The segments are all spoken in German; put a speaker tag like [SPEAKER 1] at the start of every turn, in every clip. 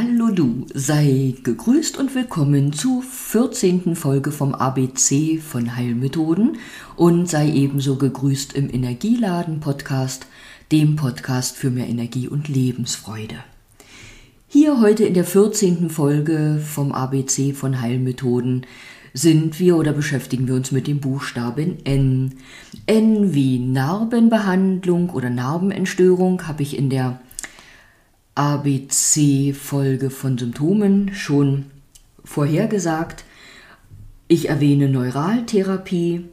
[SPEAKER 1] Hallo du, sei gegrüßt und willkommen zur 14. Folge vom ABC von Heilmethoden und sei ebenso gegrüßt im Energieladen Podcast, dem Podcast für mehr Energie und Lebensfreude. Hier heute in der 14. Folge vom ABC von Heilmethoden sind wir oder beschäftigen wir uns mit dem Buchstaben N. N wie Narbenbehandlung oder Narbenentstörung habe ich in der ABC-Folge von Symptomen schon vorhergesagt. Ich erwähne Neuraltherapie,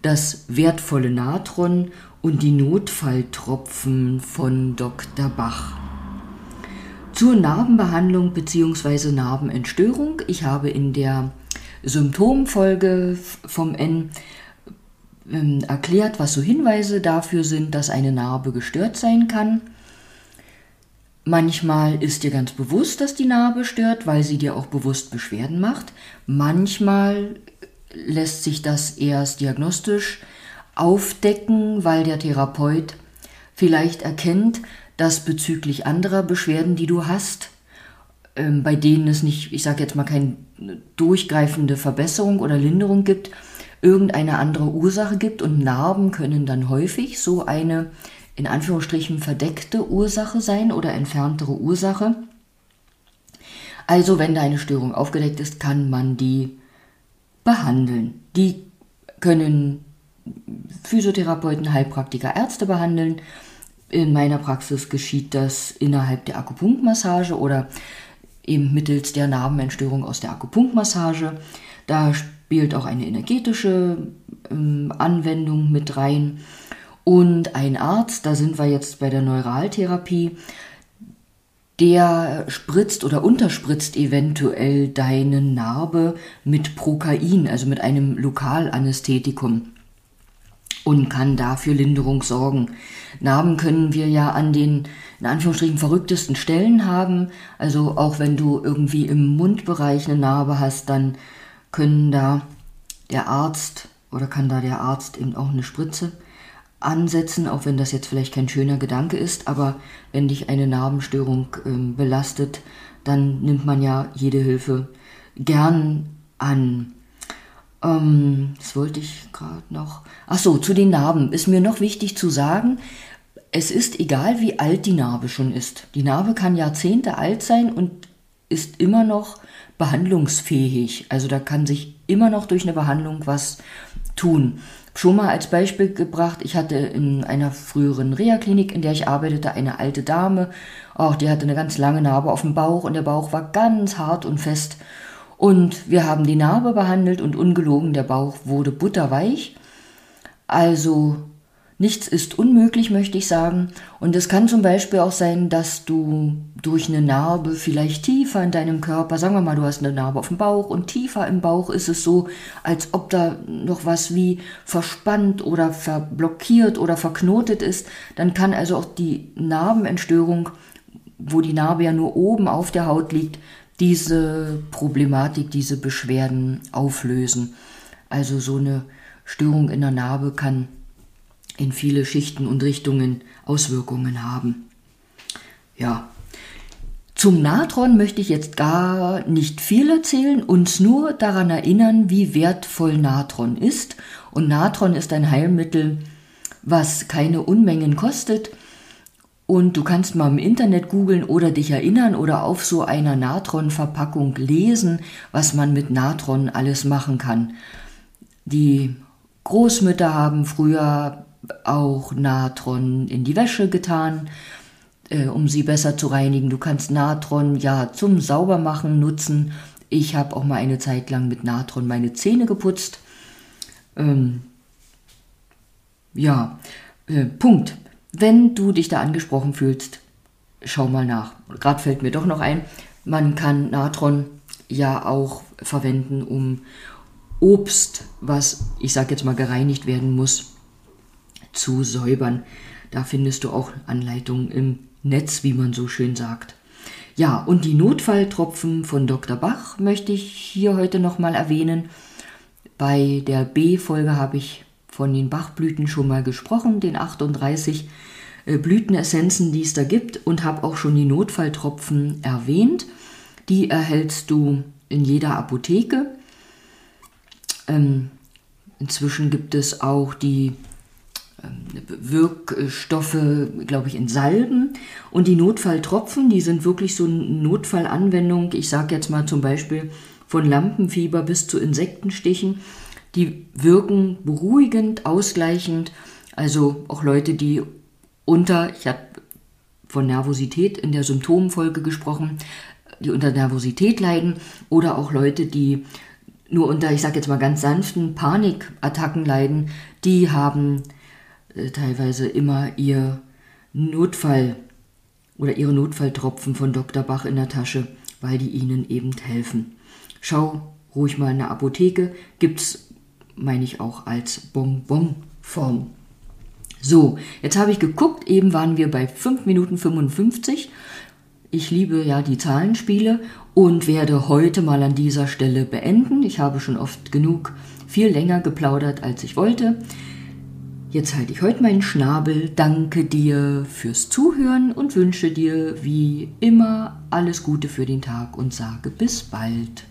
[SPEAKER 1] das wertvolle Natron und die Notfalltropfen von Dr. Bach. Zur Narbenbehandlung bzw. Narbenentstörung. Ich habe in der Symptomfolge vom N ähm, erklärt, was so Hinweise dafür sind, dass eine Narbe gestört sein kann. Manchmal ist dir ganz bewusst, dass die Narbe stört, weil sie dir auch bewusst Beschwerden macht. Manchmal lässt sich das erst diagnostisch aufdecken, weil der Therapeut vielleicht erkennt, dass bezüglich anderer Beschwerden, die du hast, ähm, bei denen es nicht, ich sage jetzt mal, keine durchgreifende Verbesserung oder Linderung gibt, irgendeine andere Ursache gibt und Narben können dann häufig so eine in Anführungsstrichen verdeckte Ursache sein oder entferntere Ursache. Also wenn da eine Störung aufgedeckt ist, kann man die behandeln. Die können Physiotherapeuten, Heilpraktiker, Ärzte behandeln. In meiner Praxis geschieht das innerhalb der Akupunktmassage oder eben mittels der Narbenentstörung aus der Akupunktmassage. Da spielt auch eine energetische ähm, Anwendung mit rein. Und ein Arzt, da sind wir jetzt bei der Neuraltherapie, der spritzt oder unterspritzt eventuell deine Narbe mit Prokain, also mit einem Lokalanästhetikum und kann dafür Linderung sorgen. Narben können wir ja an den in Anführungsstrichen verrücktesten Stellen haben. Also auch wenn du irgendwie im Mundbereich eine Narbe hast, dann können da der Arzt oder kann da der Arzt eben auch eine Spritze ansetzen, auch wenn das jetzt vielleicht kein schöner Gedanke ist, aber wenn dich eine Narbenstörung ähm, belastet, dann nimmt man ja jede Hilfe gern an. Ähm, das wollte ich gerade noch. Ach so, zu den Narben ist mir noch wichtig zu sagen, es ist egal, wie alt die Narbe schon ist. Die Narbe kann Jahrzehnte alt sein und ist immer noch behandlungsfähig. Also da kann sich immer noch durch eine Behandlung was tun. Schon mal als Beispiel gebracht, ich hatte in einer früheren Reha-Klinik, in der ich arbeitete, eine alte Dame. Auch die hatte eine ganz lange Narbe auf dem Bauch und der Bauch war ganz hart und fest. Und wir haben die Narbe behandelt und ungelogen, der Bauch wurde butterweich. Also Nichts ist unmöglich, möchte ich sagen. Und es kann zum Beispiel auch sein, dass du durch eine Narbe vielleicht tiefer in deinem Körper, sagen wir mal, du hast eine Narbe auf dem Bauch und tiefer im Bauch ist es so, als ob da noch was wie verspannt oder verblockiert oder verknotet ist. Dann kann also auch die Narbenentstörung, wo die Narbe ja nur oben auf der Haut liegt, diese Problematik, diese Beschwerden auflösen. Also so eine Störung in der Narbe kann in viele Schichten und Richtungen Auswirkungen haben. Ja. Zum Natron möchte ich jetzt gar nicht viel erzählen, uns nur daran erinnern, wie wertvoll Natron ist. Und Natron ist ein Heilmittel, was keine Unmengen kostet. Und du kannst mal im Internet googeln oder dich erinnern oder auf so einer Natron-Verpackung lesen, was man mit Natron alles machen kann. Die Großmütter haben früher auch Natron in die Wäsche getan, äh, um sie besser zu reinigen. Du kannst Natron ja zum Saubermachen nutzen. Ich habe auch mal eine Zeit lang mit Natron meine Zähne geputzt. Ähm, ja, äh, Punkt. Wenn du dich da angesprochen fühlst, schau mal nach. Gerade fällt mir doch noch ein, man kann Natron ja auch verwenden, um Obst, was ich sage jetzt mal gereinigt werden muss, zu säubern. Da findest du auch Anleitungen im Netz, wie man so schön sagt. Ja, und die Notfalltropfen von Dr. Bach möchte ich hier heute nochmal erwähnen. Bei der B-Folge habe ich von den Bachblüten schon mal gesprochen, den 38 äh, Blütenessenzen, die es da gibt, und habe auch schon die Notfalltropfen erwähnt. Die erhältst du in jeder Apotheke. Ähm, inzwischen gibt es auch die Wirkstoffe, glaube ich, in Salben. Und die Notfalltropfen, die sind wirklich so eine Notfallanwendung. Ich sage jetzt mal zum Beispiel von Lampenfieber bis zu Insektenstichen. Die wirken beruhigend, ausgleichend. Also auch Leute, die unter, ich habe von Nervosität in der Symptomfolge gesprochen, die unter Nervosität leiden oder auch Leute, die nur unter, ich sage jetzt mal ganz sanften Panikattacken leiden, die haben teilweise immer ihr Notfall oder ihre Notfalltropfen von Dr. Bach in der Tasche, weil die ihnen eben helfen. Schau ruhig mal in der Apotheke, gibt's, meine ich, auch als Bonbon-Form. So, jetzt habe ich geguckt, eben waren wir bei 5 Minuten 55. Ich liebe ja die Zahlenspiele und werde heute mal an dieser Stelle beenden. Ich habe schon oft genug viel länger geplaudert, als ich wollte. Jetzt halte ich heute meinen Schnabel, danke dir fürs Zuhören und wünsche dir wie immer alles Gute für den Tag und sage bis bald.